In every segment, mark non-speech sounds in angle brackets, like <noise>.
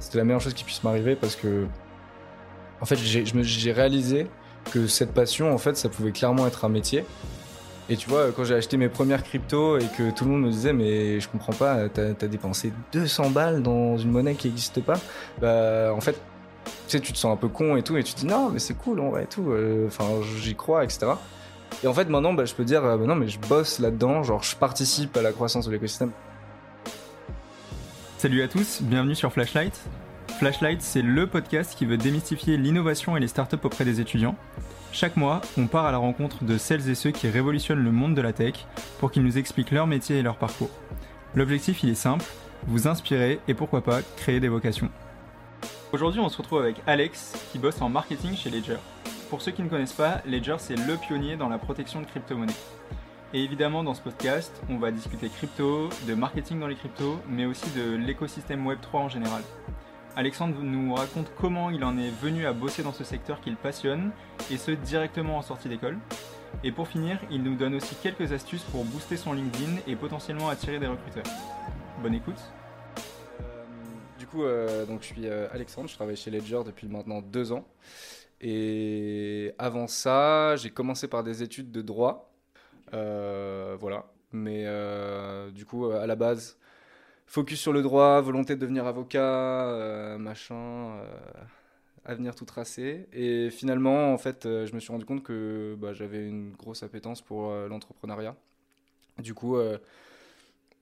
c'était la meilleure chose qui puisse m'arriver parce que, en fait, j'ai réalisé que cette passion, en fait, ça pouvait clairement être un métier. Et tu vois, quand j'ai acheté mes premières cryptos et que tout le monde me disait, mais je comprends pas, t'as as dépensé 200 balles dans une monnaie qui n'existe pas, bah, en fait, tu sais, tu te sens un peu con et tout, et tu te dis, non, mais c'est cool, et tout, euh, enfin, j'y crois, etc. Et en fait, maintenant, bah, je peux dire, euh, non, mais je bosse là-dedans, genre, je participe à la croissance de l'écosystème. Salut à tous, bienvenue sur Flashlight. Flashlight, c'est le podcast qui veut démystifier l'innovation et les startups auprès des étudiants. Chaque mois, on part à la rencontre de celles et ceux qui révolutionnent le monde de la tech pour qu'ils nous expliquent leur métier et leur parcours. L'objectif, il est simple, vous inspirer et pourquoi pas créer des vocations. Aujourd'hui, on se retrouve avec Alex qui bosse en marketing chez Ledger. Pour ceux qui ne connaissent pas, Ledger c'est le pionnier dans la protection de crypto-monnaies. Et évidemment, dans ce podcast, on va discuter crypto, de marketing dans les cryptos, mais aussi de l'écosystème Web3 en général. Alexandre nous raconte comment il en est venu à bosser dans ce secteur qu'il passionne, et ce directement en sortie d'école. Et pour finir, il nous donne aussi quelques astuces pour booster son LinkedIn et potentiellement attirer des recruteurs. Bonne écoute. Euh, du coup, euh, donc je suis euh, Alexandre, je travaille chez Ledger depuis maintenant deux ans. Et avant ça, j'ai commencé par des études de droit. Voilà. Mais du coup, à la base, focus sur le droit, volonté de devenir avocat, euh, machin, euh, avenir tout tracé. Et finalement, en fait, euh, je me suis rendu compte que bah, j'avais une grosse appétence pour l'entrepreneuriat. Du coup,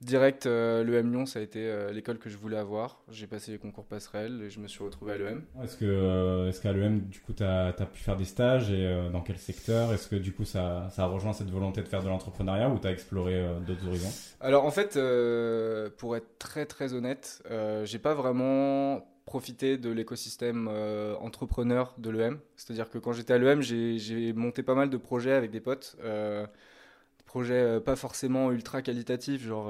direct, l'EM Lyon, ça a été l'école que je voulais avoir. J'ai passé les concours passerelles et je me suis retrouvé à l'EM. Est-ce que, est qu'à l'EM, du coup, tu as, pu faire des stages et dans quel secteur? Est-ce que, du coup, ça, ça a rejoint cette volonté de faire de l'entrepreneuriat ou tu as exploré d'autres horizons? Alors en fait, euh, pour être très très honnête, euh, j'ai pas vraiment profité de l'écosystème euh, entrepreneur de l'EM. C'est-à-dire que quand j'étais à l'EM, j'ai monté pas mal de projets avec des potes. Projets pas forcément ultra qualitatifs, genre,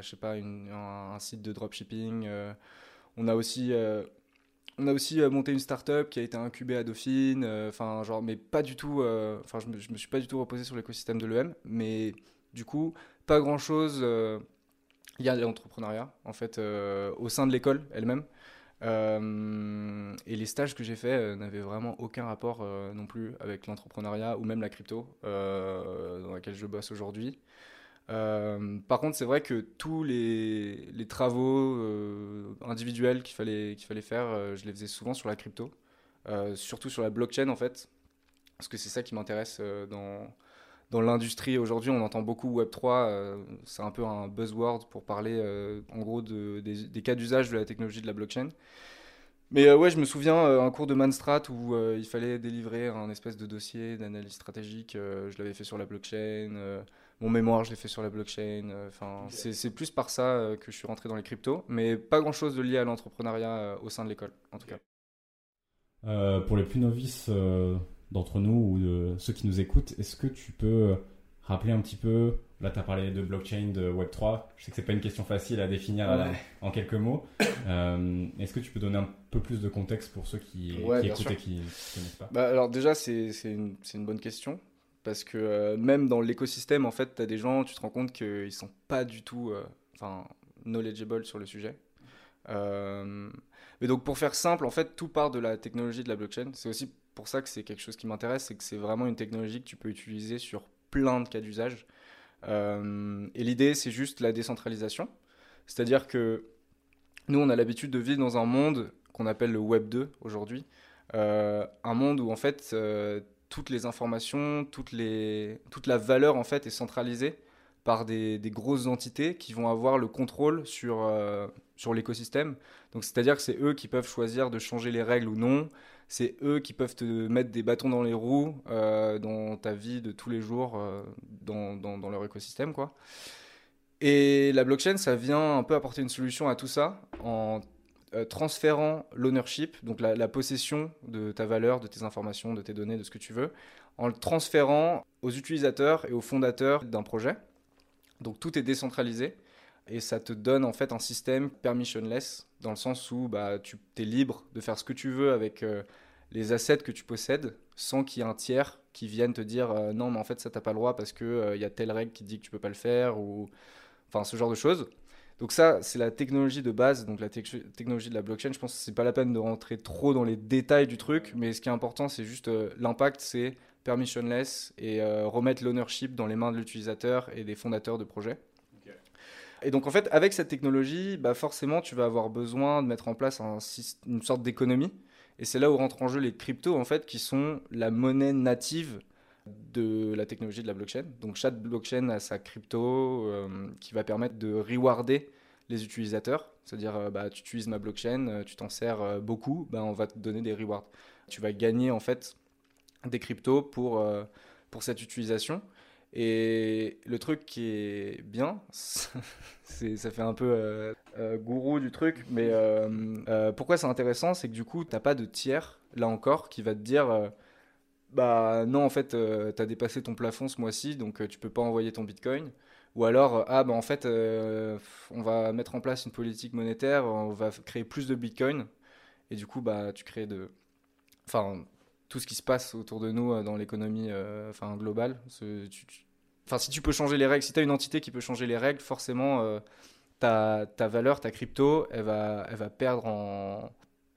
je sais pas, un, site de dropshipping. on a aussi on a aussi monté une startup qui a été incubée à Dauphine, enfin genre, mais pas du tout. Enfin, je, je me suis pas du tout reposé sur l'écosystème de l'EM, mais du coup, pas grand chose. Euh, il y a l'entrepreneuriat, en fait, euh, au sein de l'école elle-même. Euh, et les stages que j'ai faits n'avaient vraiment aucun rapport non plus avec l'entrepreneuriat ou même la crypto dans laquelle je bosse aujourd'hui. par contre, c'est vrai que tous les, les travaux individuels qu'il fallait, qu'il fallait faire, je les faisais souvent sur la crypto, surtout sur la blockchain en fait, parce que c'est ça qui m'intéresse dans, dans l'industrie aujourd'hui, on entend beaucoup Web3, euh, c'est un peu un buzzword pour parler euh, en gros de, des, cas d'usage de la technologie de la blockchain. Mais euh, ouais, je me souviens un cours de Manstrat où il fallait délivrer un espèce de dossier d'analyse stratégique. je l'avais fait sur la blockchain. mon mémoire, je l'ai fait sur la blockchain. Enfin, c'est plus par ça que je suis rentré dans les cryptos, mais pas grand chose de lié à l'entrepreneuriat au sein de l'école, en tout cas. pour les plus novices d'entre nous ou de ceux qui nous écoutent, est-ce que tu peux rappeler un petit peu, là tu as parlé de blockchain, de Web3, je sais que c'est pas une question facile à définir en quelques mots, <coughs> euh, est-ce que tu peux donner un peu plus de contexte pour ceux qui, écoutent et qui ne connaissent pas? Bah, Alors déjà c'est une, une, bonne question, parce que euh, même dans l'écosystème, en fait, tu as des gens, tu te rends compte qu'ils sont pas du tout euh, knowledgeable sur le sujet. mais donc pour faire simple, en fait, tout part de la technologie de la blockchain. C'est aussi pour ça que c'est quelque chose qui m'intéresse, c'est que c'est vraiment une technologie que tu peux utiliser sur plein de cas d'usage. Euh, et l'idée, c'est juste la décentralisation. C'est-à-dire que nous, on a l'habitude de vivre dans un monde qu'on appelle le Web 2 aujourd'hui. Euh, un monde où, en fait, euh, toutes les informations, toute la valeur, en fait, est centralisée par des, des grosses entités qui vont avoir le contrôle sur, sur l'écosystème. Donc, c'est-à-dire que c'est eux qui peuvent choisir de changer les règles ou non c'est eux qui peuvent te mettre des bâtons dans les roues euh, dans ta vie de tous les jours, euh, dans, dans, leur écosystème. Quoi. Et la blockchain, ça vient un peu apporter une solution à tout ça en euh, transférant l'ownership, donc la, possession de ta valeur, de tes informations, de tes données, de ce que tu veux, en le transférant aux utilisateurs et aux fondateurs d'un projet. Donc tout est décentralisé et ça te donne en fait un système permissionless dans le sens où bah, tu es libre de faire ce que tu veux avec les assets que tu possèdes sans qu'il y ait un tiers qui vienne te dire euh, non mais en fait ça t'as pas le droit parce qu'il il euh, y a telle règle qui dit que tu peux pas le faire ou enfin ce genre de choses. Donc ça, c'est la technologie de base, donc la technologie de la blockchain. Je pense que c'est pas la peine de rentrer trop dans les détails du truc, mais ce qui est important, c'est juste euh, l'impact, c'est permissionless et remettre l'ownership dans les mains de l'utilisateur et des fondateurs de projets. Et donc en fait, avec cette technologie, bah forcément, tu vas avoir besoin de mettre en place un, une sorte d'économie. Et c'est là où rentrent en jeu les cryptos, en fait, qui sont la monnaie native de la technologie de la blockchain. Donc chaque blockchain a sa crypto euh, qui va permettre de rewarder les utilisateurs. C'est-à-dire, euh, bah, tu utilises ma blockchain, euh, tu t'en sers beaucoup, bah, on va te donner des rewards. Tu vas gagner en fait des cryptos pour, pour cette utilisation. Et le truc qui est bien, <laughs> c'est, ça fait un peu gourou du truc, mais pourquoi c'est intéressant, c'est que du coup, tu n'as pas de tiers, là encore, qui va te dire bah non, en fait, euh, tu as dépassé ton plafond ce mois-ci, donc euh, tu peux pas envoyer ton Bitcoin. Ou alors, euh, ah bah en fait, on va mettre en place une politique monétaire, on va créer plus de Bitcoin, et du coup, bah tu crées de, enfin tout ce qui se passe autour de nous dans l'économie, enfin globale. Enfin, si tu peux changer les règles, si tu as une entité qui peut changer les règles, forcément, ta, ta, valeur, ta crypto, elle va, elle va perdre en,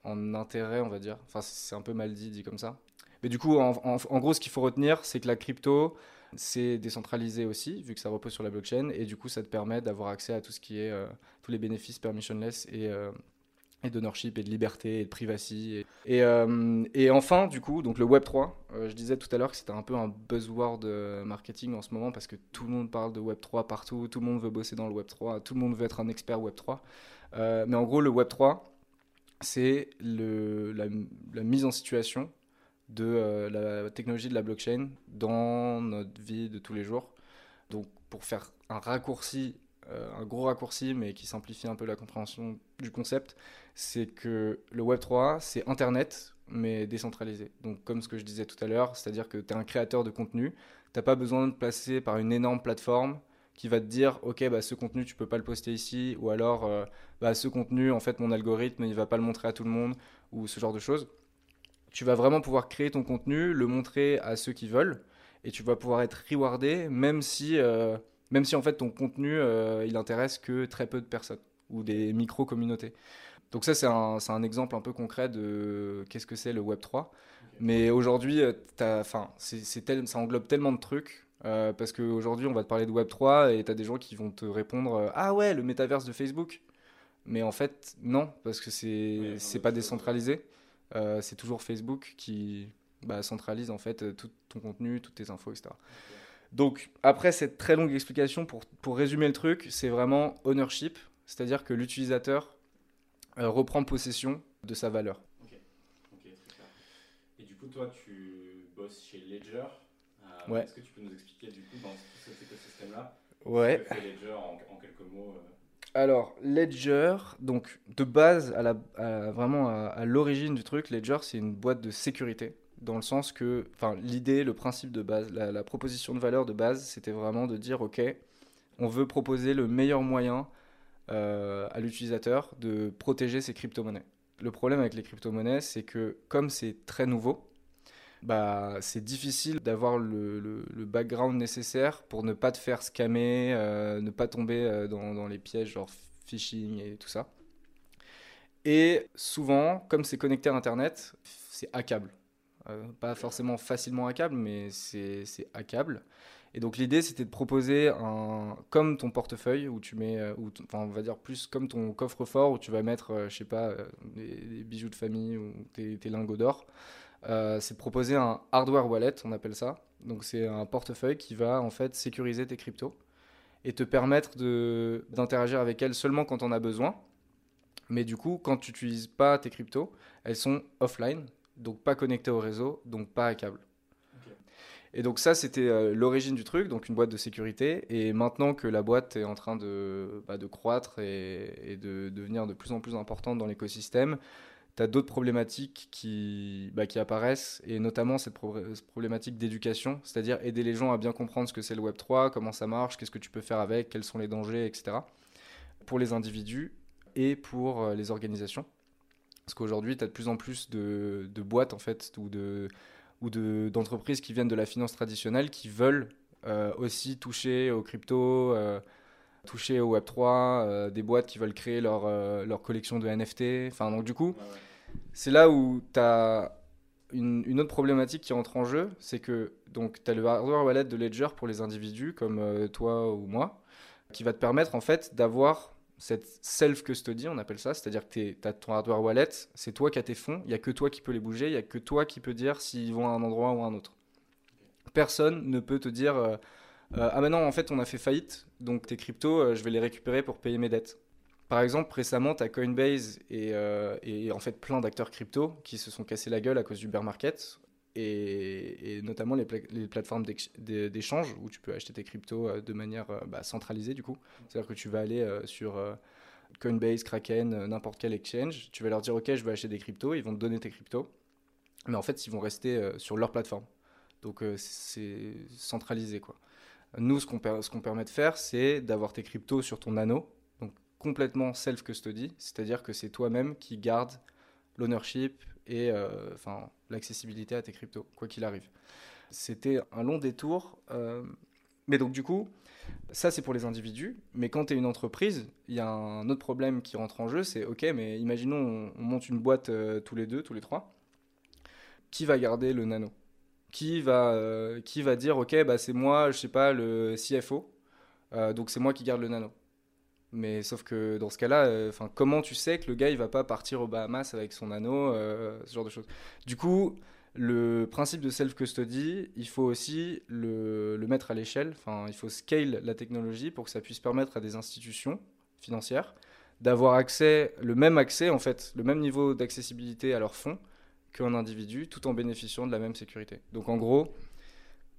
en intérêt, on va dire. Enfin, c'est un peu mal dit, dit comme ça. Mais du coup, en, gros, ce qu'il faut retenir, c'est que la crypto, c'est décentralisé aussi, vu que ça repose sur la blockchain, et du coup, ça te permet d'avoir accès à tout ce qui est euh, tous les bénéfices permissionless et euh, et d'ownership et de liberté et de privacy. Et, euh, et, enfin, du coup, donc le Web 3, je disais tout à l'heure que c'était un peu un buzzword marketing en ce moment parce que tout le monde parle de Web 3 partout, tout le monde veut bosser dans le Web 3, tout le monde veut être un expert Web 3. mais en gros, le Web 3, c'est la, la, mise en situation de euh, la technologie de la blockchain dans notre vie de tous les jours. Donc pour faire un raccourci, euh, un gros raccourci, mais qui simplifie un peu la compréhension du concept, c'est que le Web3, c'est Internet, mais décentralisé. Donc comme ce que je disais tout à l'heure, c'est-à-dire que tu es un créateur de contenu, tu n'as pas besoin de passer par une énorme plateforme qui va te dire ok bah ce contenu tu peux pas le poster ici ou alors euh, bah, ce contenu en fait mon algorithme il va pas le montrer à tout le monde ou ce genre de choses tu vas vraiment pouvoir créer ton contenu, le montrer à ceux qui veulent, et tu vas pouvoir être rewardé, même si, euh, même si en fait ton contenu, euh, il intéresse que très peu de personnes, ou des micro-communautés. Donc ça, c'est un, un, exemple un peu concret de qu'est-ce que c'est le Web3. Mais aujourd'hui, euh, ça englobe tellement de trucs. parce qu'aujourd'hui, on va te parler de Web3 et tu as des gens qui vont te répondre Ah ouais, le métaverse de Facebook. Mais en fait, non, parce que c'est c'est pas décentralisé. Euh, c'est toujours Facebook qui bah, centralise en fait tout ton contenu, toutes tes infos, etc. Donc après cette très longue explication, pour, pour résumer le truc, c'est vraiment ownership, c'est-à-dire que l'utilisateur euh, reprend possession de sa valeur. Ok, très clair. Et du coup, toi, tu bosses chez Ledger. Euh, ouais. Est-ce que tu peux nous expliquer du coup dans cet écosystème-là Ouais. Ce que fait Ledger en, en quelques mots alors, Ledger, donc de base, à la, vraiment à, l'origine du truc, Ledger, c'est une boîte de sécurité. Dans le sens que, enfin, l'idée, le principe de base, la, proposition de valeur de base, c'était vraiment de dire, OK, on veut proposer le meilleur moyen euh, à l'utilisateur de protéger ses crypto-monnaies. Le problème avec les crypto-monnaies, c'est que comme c'est très nouveau, bah, c'est difficile d'avoir le, background nécessaire pour ne pas te faire scammer, euh, ne pas tomber euh, dans, dans, les pièges genre phishing et tout ça. Et souvent, comme c'est connecté à Internet, c'est hackable. Euh, pas forcément facilement hackable, mais c'est hackable. Et donc l'idée, c'était de proposer un, comme ton portefeuille, où tu mets, ou enfin, on va dire plus comme ton coffre-fort, où tu vas mettre, je sais pas, des, bijoux de famille ou tes, lingots d'or. Euh, c'est de proposer un hardware wallet, on appelle ça. Donc c'est un portefeuille qui va en fait sécuriser tes cryptos et te permettre d'interagir avec elles seulement quand on a besoin. Mais du coup, quand tu n'utilises pas tes cryptos, elles sont offline, donc pas connectées au réseau, donc pas à câble. Et donc ça, c'était euh, l'origine du truc, donc une boîte de sécurité. Et maintenant que la boîte est en train de, bah, de croître et, et, de devenir de plus en plus importante dans l'écosystème, tu as d'autres problématiques qui, bah, qui apparaissent, et notamment cette, problématique d'éducation, c'est-à-dire aider les gens à bien comprendre ce que c'est le Web3, comment ça marche, qu'est-ce que tu peux faire avec, quels sont les dangers, etc. Pour les individus et pour euh, les organisations. Parce qu'aujourd'hui, tu as de plus en plus de, de, boîtes, en fait, ou de ou d'entreprises qui viennent de la finance traditionnelle qui veulent euh, aussi toucher aux crypto, euh, toucher au Web3, des boîtes qui veulent créer leur, leur collection de NFT. Enfin, donc du coup, c'est là où tu as une, autre problématique qui entre en jeu, c'est que donc tu as le hardware wallet de Ledger pour les individus comme toi ou moi, qui va te permettre en fait d'avoir cette self-custody, on appelle ça, c'est-à-dire que tu as ton hardware wallet, c'est toi qui as tes fonds, il n'y a que toi qui peux les bouger, il n'y a que toi qui peux dire s'ils vont à un endroit ou à un autre. Personne ne peut te dire euh, euh, Ah, maintenant, en fait, on a fait faillite, donc tes cryptos, euh, je vais les récupérer pour payer mes dettes. Par exemple, récemment, tu as Coinbase et, en fait plein d'acteurs crypto qui se sont cassés la gueule à cause du bear market et, notamment les, plateformes d'échange où tu peux acheter tes cryptos euh, de manière euh, bah, centralisée du coup. C'est-à-dire que tu vas aller euh, sur Coinbase, Kraken, n'importe quel exchange, tu vas leur dire ok je veux acheter des cryptos, ils vont te donner tes cryptos, mais en fait ils vont rester sur leur plateforme. Donc c'est centralisé quoi. Nous ce qu'on permet de faire c'est d'avoir tes cryptos sur ton anneau, donc complètement self-custody, c'est-à-dire que c'est toi-même qui garde l'ownership et euh, enfin l'accessibilité à tes cryptos, quoi qu'il arrive. C'était un long détour. Euh, mais donc du coup, ça c'est pour les individus. Mais quand tu es une entreprise, il y a un autre problème qui rentre en jeu, c'est ok, mais imaginons on, monte une boîte euh, tous les deux, tous les trois. Qui va garder le nano? Qui va, qui va dire ok, bah, c'est moi, je sais pas, le CFO, donc c'est moi qui garde le nano? Mais sauf que dans ce cas-là, euh, comment tu sais que le gars il va pas partir aux Bahamas avec son anneau, euh, ce genre de choses. Du coup, le principe de self-custody, il faut aussi le, le mettre à l'échelle. Enfin, il faut scale la technologie pour que ça puisse permettre à des institutions financières d'avoir accès, le même accès en fait, le même niveau d'accessibilité à leurs fonds qu'un individu, tout en bénéficiant de la même sécurité. Donc en gros,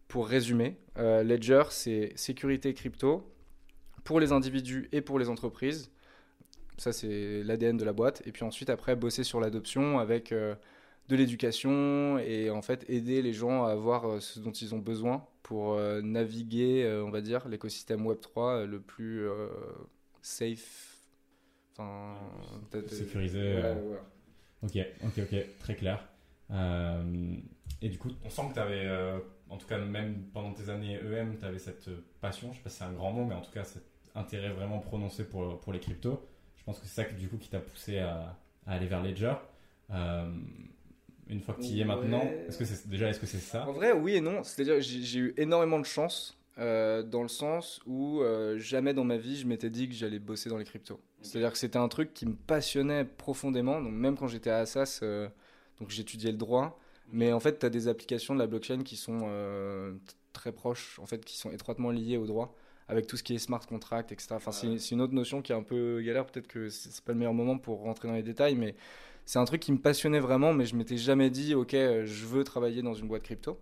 pour résumer, euh, Ledger c'est sécurité crypto pour les individus et pour les entreprises. Ça, c'est l'ADN de la boîte. Et puis ensuite, après, bosser sur l'adoption avec euh, de l'éducation et en fait aider les gens à avoir euh, ce dont ils ont besoin pour euh, naviguer, on va dire, l'écosystème Web3 le plus safe. Enfin, sécurisé. Ok, ok, ok, très clair. et du coup, on sent que tu avais, en tout cas, même pendant tes années EM, tu avais cette passion, je sais pas si c'est un grand mot, mais en tout cas, cette intérêt vraiment prononcé pour, pour les cryptos. Je pense que c'est ça du coup qui t'a poussé à, aller vers Ledger. Euh, une fois que tu y es maintenant, est-ce que c'est déjà est-ce que c'est ça? En vrai, oui et non. C'est-à-dire j'ai eu énormément de chance euh, dans le sens où euh, jamais dans ma vie je m'étais dit que j'allais bosser dans les cryptos. C'est-à-dire que c'était un truc qui me passionnait profondément. Donc même quand j'étais à Assas, donc j'étudiais le droit. Mais en fait, tu as des applications de la blockchain qui sont très proches, en fait, qui sont étroitement liées au droit avec tout ce qui est smart contract, etc. Enfin, c'est une autre notion qui est un peu galère. Peut-être que c'est pas le meilleur moment pour rentrer dans les détails, mais c'est un truc qui me passionnait vraiment, mais je m'étais jamais dit, ok, je veux travailler dans une boîte crypto.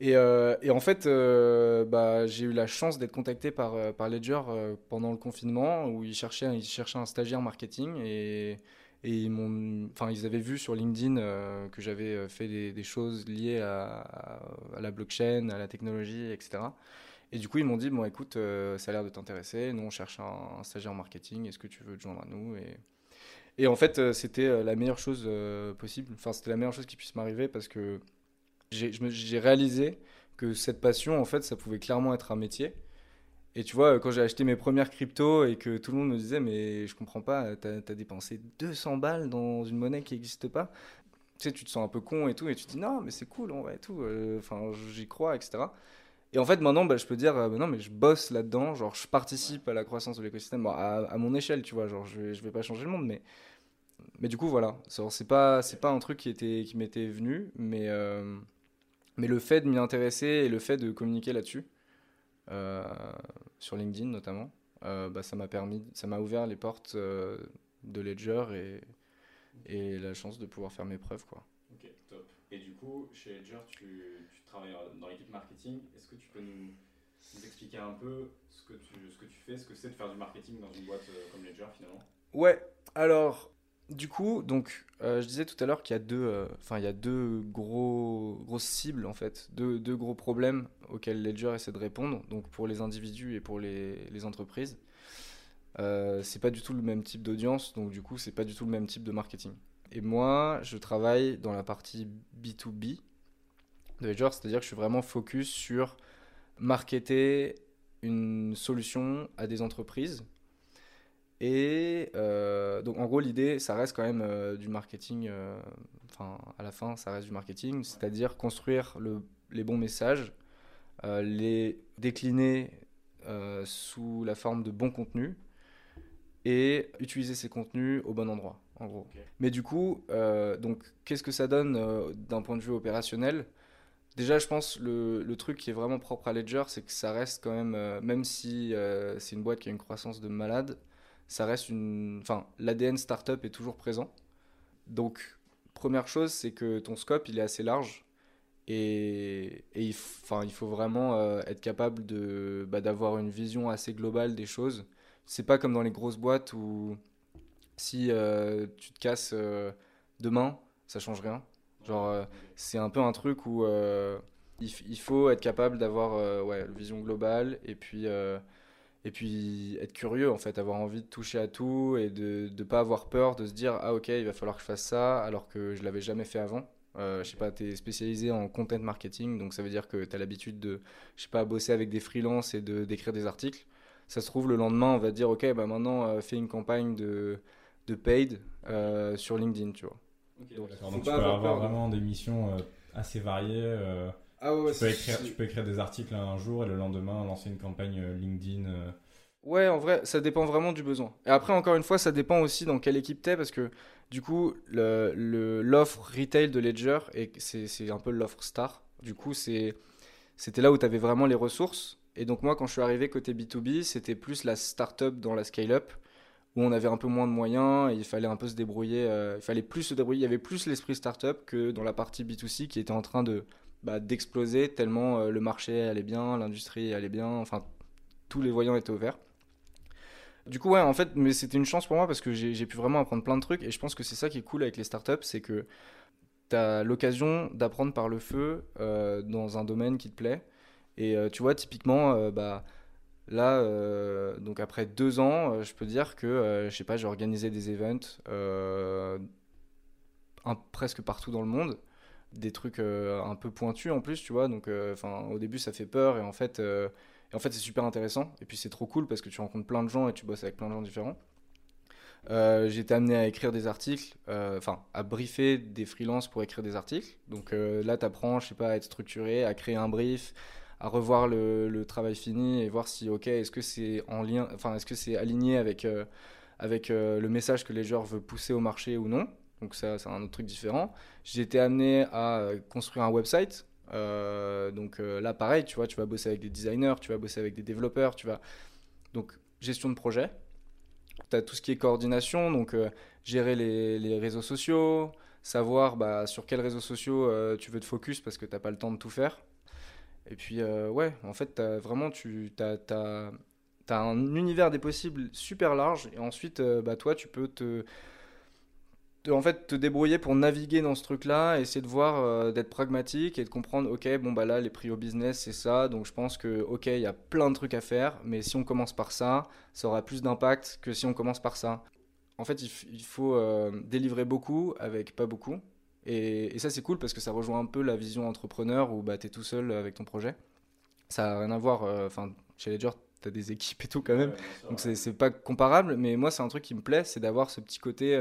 Et, euh, et, en fait, euh, bah, j'ai eu la chance d'être contacté par, euh, par Ledger pendant le confinement, où ils cherchaient, ils cherchaient un stagiaire marketing et, et ils, enfin, ils avaient vu sur LinkedIn que j'avais fait des, des, choses liées à, à, la blockchain, à la technologie, etc. Et du coup, ils m'ont dit Bon, écoute, euh, ça a l'air de t'intéresser. Nous, on cherche un, stagiaire marketing. Est-ce que tu veux te joindre à nous et, en fait, euh, c'était euh, la meilleure chose possible. Enfin, c'était la meilleure chose qui puisse m'arriver parce que j'ai réalisé que cette passion, en fait, ça pouvait clairement être un métier. Et tu vois, quand j'ai acheté mes premières cryptos et que tout le monde me disait, mais je comprends pas, t'as as dépensé 200 balles dans une monnaie qui n'existe pas. Tu sais, tu te sens un peu con et tout, et tu te dis, non, mais c'est cool, en vrai, et tout. Enfin, j'y crois, etc. Et en fait, maintenant, bah, je peux dire, euh, non, mais je bosse là-dedans, genre, je participe à la croissance de l'écosystème, à, mon échelle, tu vois, genre, je vais, je vais pas changer le monde, mais, mais du coup, voilà, c'est pas, c'est pas un truc qui, était, qui m'était venu, mais, euh, mais le fait de m'y intéresser et le fait de communiquer là-dessus, euh, sur LinkedIn notamment, bah, ça m'a permis, ça m'a ouvert les portes de Ledger et, et la chance de pouvoir faire mes preuves, quoi. Ok, top. Et du coup, chez Ledger, tu travailles dans l'équipe marketing. Est-ce que tu peux nous, expliquer un peu ce que tu, ce que tu fais, ce que c'est de faire du marketing dans une boîte euh, comme Ledger finalement? Ouais, alors du coup, donc euh, je disais tout à l'heure qu'il y a deux, euh, y a deux gros grosses cibles en fait, deux, deux, gros problèmes auxquels Ledger essaie de répondre. Donc pour les individus et pour les, les entreprises, euh, c'est pas du tout le même type d'audience, donc du coup c'est pas du tout le même type de marketing. Et moi, je travaille dans la partie B2B, de c'est-à-dire que je suis vraiment focus sur marketer une solution à des entreprises. Et euh, donc en gros l'idée, ça reste quand même euh, du marketing, euh, enfin à la fin ça reste du marketing, c'est-à-dire construire le, les bons messages, les décliner sous la forme de bons contenus et utiliser ces contenus au bon endroit en gros. Mais du coup, donc qu'est-ce que ça donne d'un point de vue opérationnel? Déjà, je pense le, le truc qui est vraiment propre à Ledger, c'est que ça reste quand même, même si c'est une boîte qui a une croissance de malade, ça reste une. Enfin, l'ADN startup est toujours présent. Donc, première chose, c'est que ton scope, il est assez large. Et, et il, faut vraiment euh, être capable de, bah, d'avoir une vision assez globale des choses. C'est pas comme dans les grosses boîtes où si euh, tu te casses euh, demain, ça change rien. Genre, c'est un peu un truc où il, il, faut être capable d'avoir ouais, une vision globale et puis et puis être curieux en fait, avoir envie de toucher à tout et de ne pas avoir peur de se dire ah ok il va falloir que je fasse ça alors que je l'avais jamais fait avant. Euh, je sais pas, tu es spécialisé en content marketing, donc ça veut dire que tu as l'habitude de, je sais pas, bosser avec des freelances et de d'écrire des articles. Ça se trouve, le lendemain, on va dire, ok, bah maintenant, euh, fais une campagne de, de paid euh, sur LinkedIn, tu vois. Donc, tu peux avoir, vraiment des missions euh, assez variées. Ah ouais, tu, peux écrire, tu, peux écrire, des articles un jour et le lendemain lancer une campagne euh, LinkedIn. Euh. Ouais, en vrai, ça dépend vraiment du besoin. Et après, encore une fois, ça dépend aussi dans quelle équipe t'es parce que du coup, l'offre le, l'offre retail de Ledger, c'est un peu l'offre star. Du coup, c'était là où tu avais vraiment les ressources. Et donc, moi, quand je suis arrivé côté B2B, c'était plus la startup dans la scale-up où on avait un peu moins de moyens et il fallait un peu se débrouiller. Euh, il fallait plus se débrouiller. Il y avait plus l'esprit startup que dans la partie B2C qui était en train de bah, d'exploser tellement euh, le marché allait bien, l'industrie allait bien, enfin tous les voyants étaient ouverts. Du coup, ouais, en fait, mais c'était une chance pour moi parce que j'ai pu vraiment apprendre plein de trucs et je pense que c'est ça qui est cool avec les startups, c'est que tu as l'occasion d'apprendre par le feu euh, dans un domaine qui te plaît. Et tu vois, typiquement, bah, là, donc après deux ans, je peux dire que, je sais pas, j'ai organisé des events presque partout dans le monde des trucs euh, un peu pointus en plus, tu vois. Donc, euh, enfin, au début, ça fait peur et en fait, euh, en fait, c'est super intéressant. Et puis, c'est trop cool parce que tu rencontres plein de gens et tu bosses avec plein de gens différents. j'ai été amené à écrire des articles, enfin à briefer des freelances pour écrire des articles. Donc là, tu apprends, je sais pas, à être structuré, à créer un brief, à revoir le, travail fini et voir si, ok, est-ce que c'est en lien, enfin, est-ce que c'est aligné avec, avec le message que les joueurs veulent pousser au marché ou non. Donc ça, c'est un autre truc différent. J'ai été amené à euh, construire un website. Euh, donc euh, là, pareil, tu vois, tu vas bosser avec des designers, tu vas bosser avec des développeurs, tu vas... Donc gestion de projet. Tu as tout ce qui est coordination, donc gérer les, les, réseaux sociaux, savoir bah, sur quels réseaux sociaux tu veux te focus parce que tu n'as pas le temps de tout faire. Et puis, ouais, en fait, vraiment, tu as, un univers des possibles super large. Et ensuite, bah, toi, tu peux te en fait te débrouiller pour naviguer dans ce truc-là, essayer de voir, euh, d'être pragmatique et de comprendre, ok, bon bah là les prix au business c'est ça, donc je pense que ok il y a plein de trucs à faire, mais si on commence par ça, ça aura plus d'impact que si on commence par ça. En fait il, faut euh, délivrer beaucoup avec pas beaucoup, et, ça c'est cool parce que ça rejoint un peu la vision entrepreneur où bah es tout seul avec ton projet. Ça n'a rien à voir, euh, enfin chez Ledger as des équipes et tout quand même, donc c'est pas comparable, mais moi c'est un truc qui me plaît, c'est d'avoir ce petit côté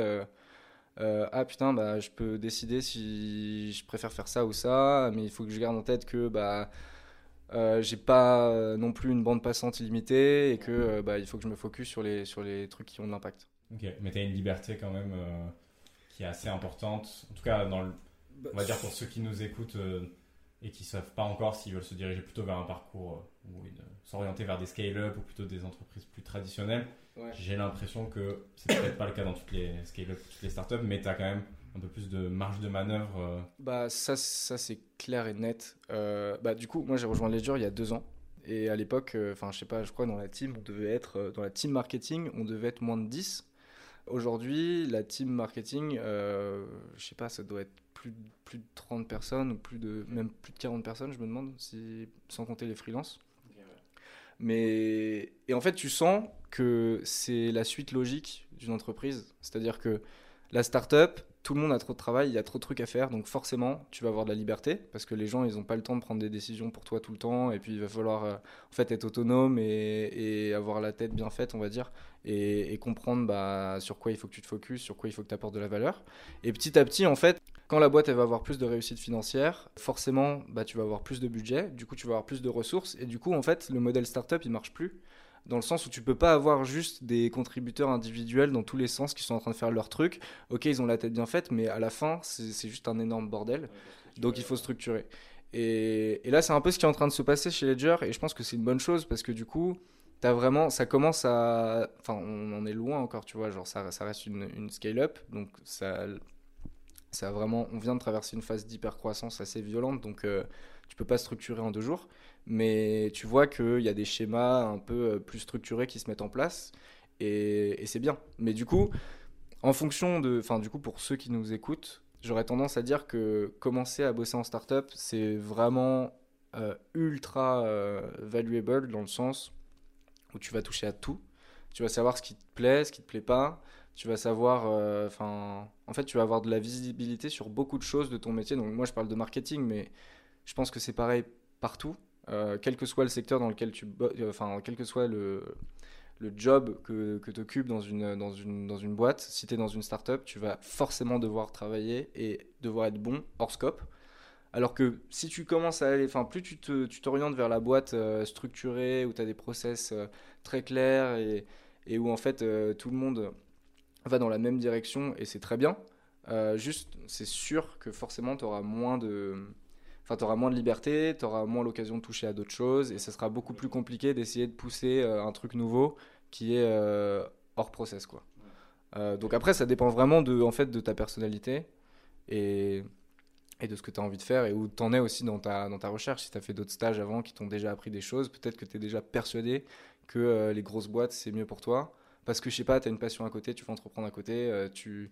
euh, ah putain, bah, je peux décider si je préfère faire ça ou ça, mais il faut que je garde en tête que bah, euh, j'ai pas non plus une bande passante illimitée et que euh, bah, il faut que je me focus sur les, sur les trucs qui ont de l'impact. Ok, mais tu as une liberté quand même qui est assez importante, en tout cas, dans le, on va dire pour ceux qui nous écoutent et qui savent pas encore s'ils veulent se diriger plutôt vers un parcours ou s'orienter vers des scale-up ou plutôt des entreprises plus traditionnelles. J'ai l'impression que c'est peut-être pas le cas dans toutes les scale-up, toutes les startups, mais tu as quand même un peu plus de marge de manœuvre. Euh. Bah ça, ça c'est clair et net. Euh, bah du coup, moi j'ai rejoint Ledger il y a deux ans. Et à l'époque, euh, enfin je sais pas, je crois dans la team, on devait être, dans la team marketing, on devait être moins de 10. Aujourd'hui, la team marketing, je sais pas, ça doit être plus, plus de 30 personnes ou plus de, même plus de 40 personnes, je me demande, si, sans compter les freelances. Mais et en fait, tu sens que c'est la suite logique d'une entreprise. C'est-à-dire que La startup, tout le monde a trop de travail, il y a trop de trucs à faire, donc forcément, tu vas avoir de la liberté, parce que les gens, ils n'ont pas le temps de prendre des décisions pour toi tout le temps, et puis il va falloir euh, en fait être autonome et, avoir la tête bien faite, on va dire, et, comprendre bah, sur quoi il faut que tu te focuses, sur quoi il faut que tu apportes de la valeur. Et petit à petit, en fait, quand la boîte elle va avoir plus de réussite financière, forcément, bah, tu vas avoir plus de budget, du coup, tu vas avoir plus de ressources, et du coup, en fait, le modèle startup, il marche plus dans le sens où tu peux pas avoir juste des contributeurs individuels dans tous les sens qui sont en train de faire leur truc. Ok, ils ont la tête bien faite, mais à la fin, c'est juste un énorme bordel. Donc il faut structurer. Et, et là, c'est un peu ce qui est en train de se passer chez Ledger, et je pense que c'est une bonne chose parce que du coup, as vraiment, ça commence à, enfin, on en est loin encore, tu vois, genre ça, ça reste une, une scale-up, donc ça, ça vraiment, on vient de traverser une phase d'hyper croissance assez violente, donc euh, tu peux pas structurer en deux jours mais tu vois qu'il y a des schémas un peu euh, plus structurés qui se mettent en place et, c'est bien. Mais du coup, en fonction de, enfin du coup pour ceux qui nous écoutent, j'aurais tendance à dire que commencer à bosser en startup, c'est vraiment euh, ultra euh, valuable dans le sens où tu vas toucher à tout. Tu vas savoir ce qui te plaît, ce qui te plaît pas. Tu vas savoir, enfin, en fait, tu vas avoir de la visibilité sur beaucoup de choses de ton métier. Donc moi, je parle de marketing, mais je pense que c'est pareil partout. Euh, quel que soit le secteur dans lequel tu euh, enfin quel que soit le, le job que, que tu occupes dans une, dans, une, dans une boîte, si tu es dans une startup, tu vas forcément devoir travailler et devoir être bon hors scope. Alors que si tu commences à aller, enfin plus tu t'orientes vers la boîte euh, structurée, où tu as des process très clairs et, et, où en fait tout le monde va dans la même direction et c'est très bien, juste c'est sûr que forcément tu auras moins de Enfin, tu auras moins de liberté, tu auras moins l'occasion de toucher à d'autres choses et ce sera beaucoup plus compliqué d'essayer de pousser euh, un truc nouveau qui est euh, hors process. Quoi. Euh, donc après, ça dépend vraiment de, en fait, de ta personnalité et, et de ce que tu as envie de faire et où tu en es aussi dans ta, dans ta recherche. Si tu as fait d'autres stages avant qui t'ont déjà appris des choses, peut-être que tu es déjà persuadé que les grosses boîtes, c'est mieux pour toi. Parce que je sais pas, tu as une passion à côté, tu veux entreprendre à côté, tu.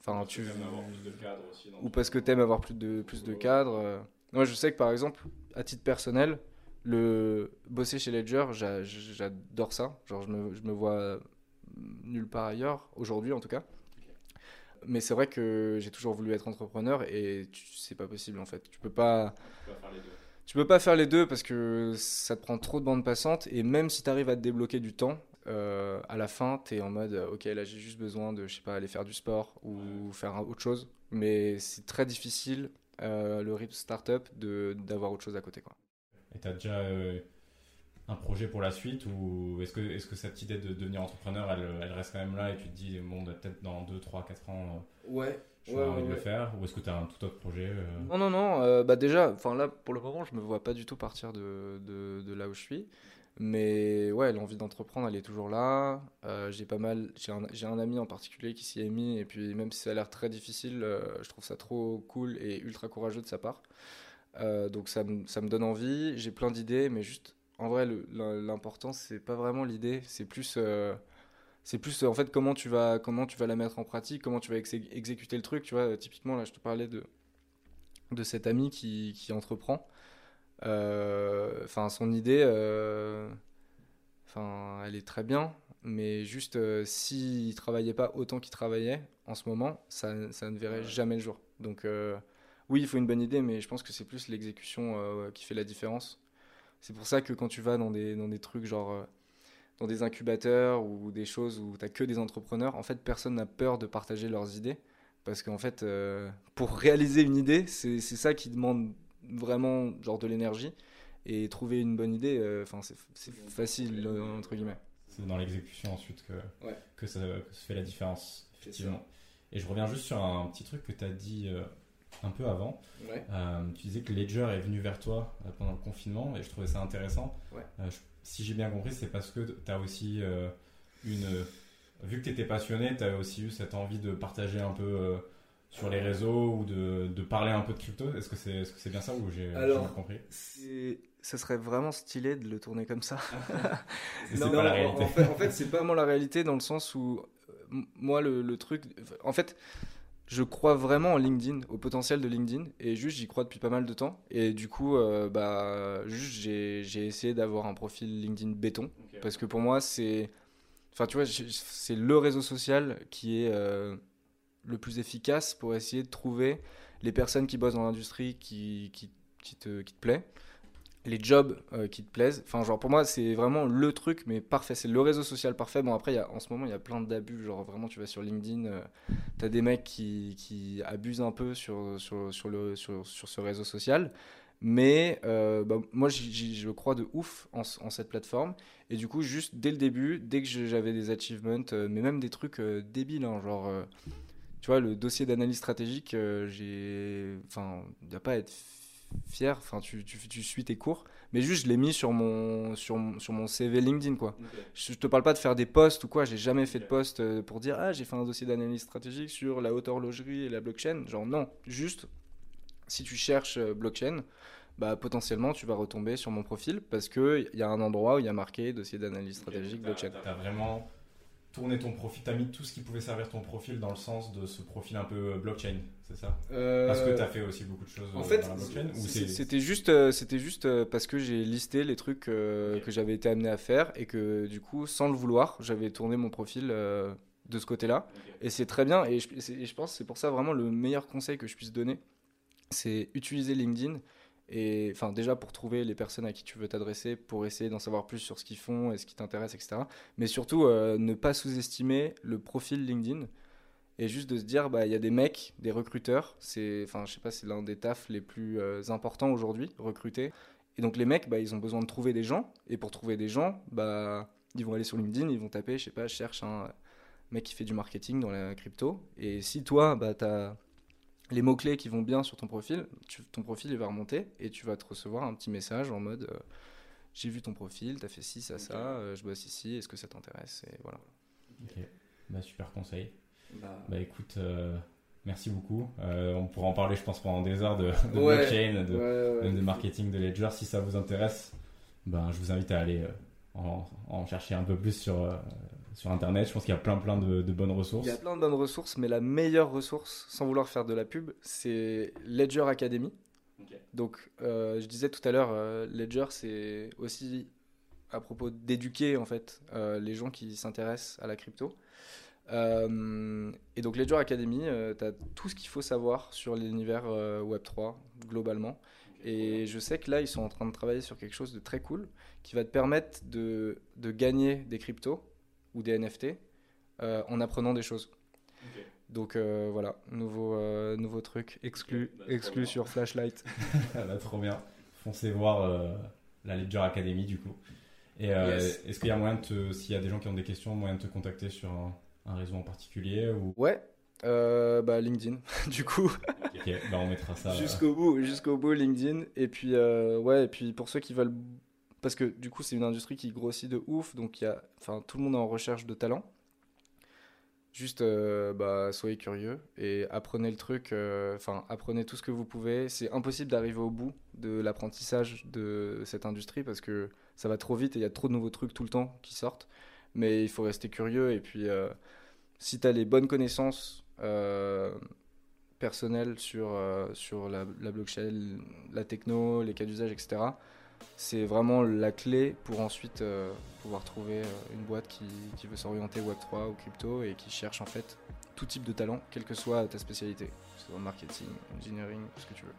Enfin, tu. Ou parce que tu aimes avoir plus de, plus de cadres. Moi, je sais que par exemple, à titre personnel, le bosser chez Ledger, j'adore ça. Genre, je me, je me vois nulle part ailleurs, aujourd'hui en tout cas. Mais c'est vrai que j'ai toujours voulu être entrepreneur et c'est pas possible en fait. Tu peux pas. Tu peux pas faire les deux. Tu peux pas faire les deux parce que ça te prend trop de bandes passantes et même si tu arrives à te débloquer du temps, euh, à la fin, tu es en mode ok, là j'ai juste besoin de, je sais pas, aller faire du sport ou faire autre chose. Mais c'est très difficile euh, le rythme startup d'avoir autre chose à côté. Quoi. Et tu as déjà euh, un projet pour la suite ou est-ce que, est -ce que cette idée de devenir entrepreneur, elle, elle, reste quand même là et tu te dis, bon, bah, peut-être dans 2, 3, 4 ans, euh, ouais, j'aurais envie de le faire Ou est-ce que tu as un tout autre projet Non, non, non. bah déjà, là, pour le moment, je me vois pas du tout partir de, de, de là où je suis. Mais ouais, l'envie d'entreprendre, elle est toujours là. Euh, j'ai pas mal, j'ai un, un, ami en particulier qui s'y est mis, et puis même si ça a l'air très difficile, euh, je trouve ça trop cool et ultra courageux de sa part. Euh, donc ça, ça, me donne envie. J'ai plein d'idées, mais juste, en vrai, l'important, c'est pas vraiment l'idée, c'est plus, c'est plus en fait comment tu vas, comment tu vas la mettre en pratique, comment tu vas exécuter le truc. Tu vois, typiquement là, je te parlais de de cet ami qui, qui entreprend. Euh, enfin, son idée, euh, enfin, elle est très bien, mais juste euh, s'il travaillait pas autant qu'il travaillait en ce moment, ça, ça ne verrait jamais le jour. Donc oui, il faut une bonne idée, mais je pense que c'est plus l'exécution qui fait la différence. C'est pour ça que quand tu vas dans des, dans des trucs genre dans des incubateurs ou des choses où tu n'as que des entrepreneurs, en fait, personne n'a peur de partager leurs idées. Parce qu'en fait, pour réaliser une idée, c'est ça qui demande vraiment genre de l'énergie et trouver une bonne idée euh, enfin c'est facile euh, entre guillemets. C'est dans l'exécution ensuite que, que, ça, se fait la différence effectivement. et je reviens juste sur un petit truc que tu as dit euh, un peu avant. Tu disais que Ledger est venu vers toi pendant le confinement et je trouvais ça intéressant. Si j'ai bien compris c'est parce que tu as aussi une vu que tu étais passionné tu as aussi eu cette envie de partager un peu sur les réseaux ou de, de, parler un peu de crypto? Est-ce que c'est est -ce c'est bien ça ou j'ai mal compris? Ça serait vraiment stylé de le tourner comme ça. <laughs> c'est pas la réalité. En fait, en fait c'est pas vraiment la réalité dans le sens où euh, moi le, le, truc. En fait, je crois vraiment en LinkedIn, au potentiel de LinkedIn, et juste j'y crois depuis pas mal de temps. Et du coup, euh, bah, juste j'ai essayé d'avoir un profil LinkedIn béton, parce que pour moi c'est, enfin tu vois, c'est le réseau social qui est euh, le plus efficace pour essayer de trouver les personnes qui bossent dans l'industrie qui, qui, qui, te, qui te plaît, les jobs euh, qui te plaisent. Enfin, genre pour moi, c'est vraiment le truc, mais parfait. C'est le réseau social parfait. Bon, après, en ce moment, il y a plein d'abus. Genre vraiment, tu vas sur LinkedIn, euh, tu as des mecs qui, qui, abusent un peu sur, sur, sur, le, sur, sur ce réseau social. Mais euh, bah, moi, je crois de ouf en, cette plateforme. Et du coup, juste dès le début, dès que j'avais des achievements, mais même des trucs débiles, hein, genre tu vois, le dossier d'analyse stratégique, j'ai. Enfin, il a pas être fier. Enfin, tu, tu, tu, suis tes cours. Mais juste, je l'ai mis sur mon, sur, sur mon CV LinkedIn, quoi. Je, te parle pas de faire des posts ou quoi. J'ai jamais fait de post euh, pour dire, ah, j'ai fait un dossier d'analyse stratégique sur la haute horlogerie et la blockchain. Genre, non. Juste, si tu cherches euh, blockchain, bah, potentiellement, tu vas retomber sur mon profil parce qu'il y a un endroit où il y a marqué dossier d'analyse stratégique blockchain. Tu as vraiment tourner ton profil, t'as mis tout ce qui pouvait servir ton profil dans le sens de ce profil un peu blockchain, c'est ça? Euh, Parce que tu as fait aussi beaucoup de choses en fait, dans la blockchain C'était juste, euh, c'était juste euh, parce que j'ai listé les trucs que j'avais été amené à faire et que du coup, sans le vouloir, j'avais tourné mon profil de ce côté-là. Et c'est très bien et je, et je pense c'est pour ça vraiment le meilleur conseil que je puisse donner, c'est utiliser LinkedIn et enfin, déjà pour trouver les personnes à qui tu veux t'adresser, pour essayer d'en savoir plus sur ce qu'ils font et ce qui t'intéresse, etc. Mais surtout, euh, ne pas sous-estimer le profil LinkedIn et juste de se dire, bah, il y a des mecs, des recruteurs. C'est, enfin, je sais pas, c'est l'un des tafs les plus euh, importants aujourd'hui, recruter. Et donc les mecs, bah, ils ont besoin de trouver des gens. Et pour trouver des gens, bah, ils vont aller sur LinkedIn, ils vont taper, je sais pas, je cherche un mec qui fait du marketing dans la crypto. Et si toi, bah, tu as les mots-clés qui vont bien sur ton profil, ton profil il va remonter et tu vas te recevoir un petit message en mode euh, j'ai vu ton profil, tu as fait ci, ça, ça, euh, je bosse ici, est-ce que ça t'intéresse Et voilà. Ok, bah, super conseil. Bah, bah écoute, euh, merci beaucoup. on pourra en parler, je pense, pendant des heures de, blockchain, de, marketing, de Ledger. Si ça vous intéresse, ben, je vous invite à aller en, en, chercher un peu plus sur sur Internet. Je pense qu'il y a plein, plein de, bonnes ressources. Il y a plein de bonnes ressources, mais la meilleure ressource, sans vouloir faire de la pub, c'est Ledger Academy. Donc, euh, je disais tout à l'heure, euh, Ledger, c'est aussi à propos d'éduquer en fait euh, les gens qui s'intéressent à la crypto. et donc, Ledger Academy, tu as tout ce qu'il faut savoir sur l'univers Web3 globalement. Et je sais que là, ils sont en train de travailler sur quelque chose de très cool qui va te permettre de, de gagner des cryptos ou des NFT euh, en apprenant des choses. Donc euh, voilà, nouveau, euh, nouveau truc exclu, bah, exclu sur Flashlight. <laughs> bah, trop bien. Foncez voir la Ledger Academy du coup. Et est-ce qu'il y a moyen de s'il y a des gens qui ont des questions, moyen de te contacter sur un, réseau en particulier ou... Ouais, bah LinkedIn <laughs> du coup. ok, bah on mettra ça. <laughs> jusqu'au bout, jusqu'au bout LinkedIn. Et puis ouais, et puis pour ceux qui veulent parce que du coup c'est une industrie qui grossit de ouf, donc y a, tout le monde est en recherche de talent. Juste, euh, bah, soyez curieux et apprenez le truc. Euh, enfin, apprenez tout ce que vous pouvez. C'est impossible d'arriver au bout de l'apprentissage de cette industrie parce que ça va trop vite et il y a trop de nouveaux trucs tout le temps qui sortent. Mais il faut rester curieux et puis euh, si tu as les bonnes connaissances personnelles sur, sur la, blockchain, la techno, les cas d'usage, etc c'est vraiment la clé pour ensuite euh, pouvoir trouver euh, une boîte qui, veut s'orienter Web3 ou crypto et qui cherche en fait tout type de talent, quelle que soit ta spécialité, que ce soit marketing, engineering, ce que tu veux.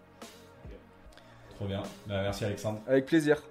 Trop bien. Bah, merci Alexandre. Avec plaisir.